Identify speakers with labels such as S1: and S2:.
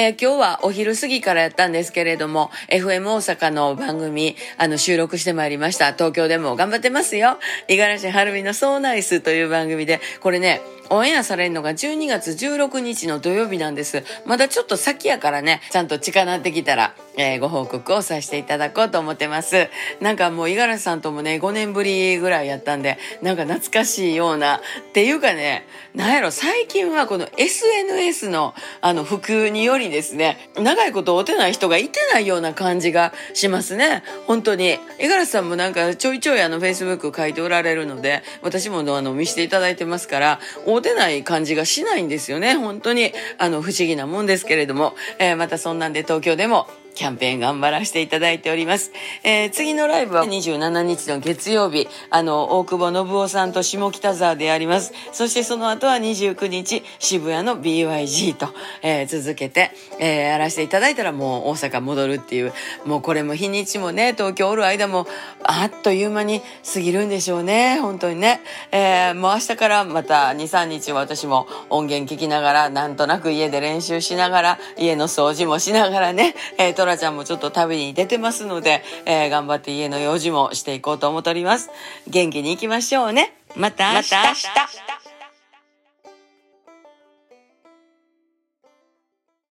S1: えー、今日はお昼過ぎからやったんですけれども、FM 大阪の番組、あの、収録してまいりました。東京でも頑張ってますよ。五十嵐はるみのソーナイスという番組で、これね、オンエアされるのが12月16日の土曜日なんです。まだちょっと先やからね、ちゃんと近なってきたら、えー、ご報告をさせていただこうと思ってます。なんかもう五十嵐さんともね、5年ぶりぐらいやったんで、なんか懐かしいような、っていうかね、なんやろ、最近はこの SNS のあの普及によりですね、長いこと会てない人がいてないような感じがしますね。本当に。五十嵐さんもなんかちょいちょいあの Facebook 書いておられるので、私もあの見せていただいてますから、会うてない感じがしないんですよね。本当に、あの、不思議なもんですけれども、えー、またそんなんで東京でもキャンペーン頑張らせていただいております。えー、次のライブは27日の月曜日、あの、大久保信夫さんと下北沢でやります。そしてその後は29日、渋谷の BYG と、えー、続けて、えー、やらせていただいたらもう大阪戻るっていう、もうこれも日にちもね、東京おる間も、あっという間に過ぎるんでしょうね、本当にね。えー、もう明日からまた2、3日私も音源聞きながら、なんとなく家で練習しながら、家の掃除もしながらね、えー、ラちゃんもちょっと旅に出てますので、えー、頑張って家の用事もしていこうと思っております。元気に行きましょうね。また明日。また明日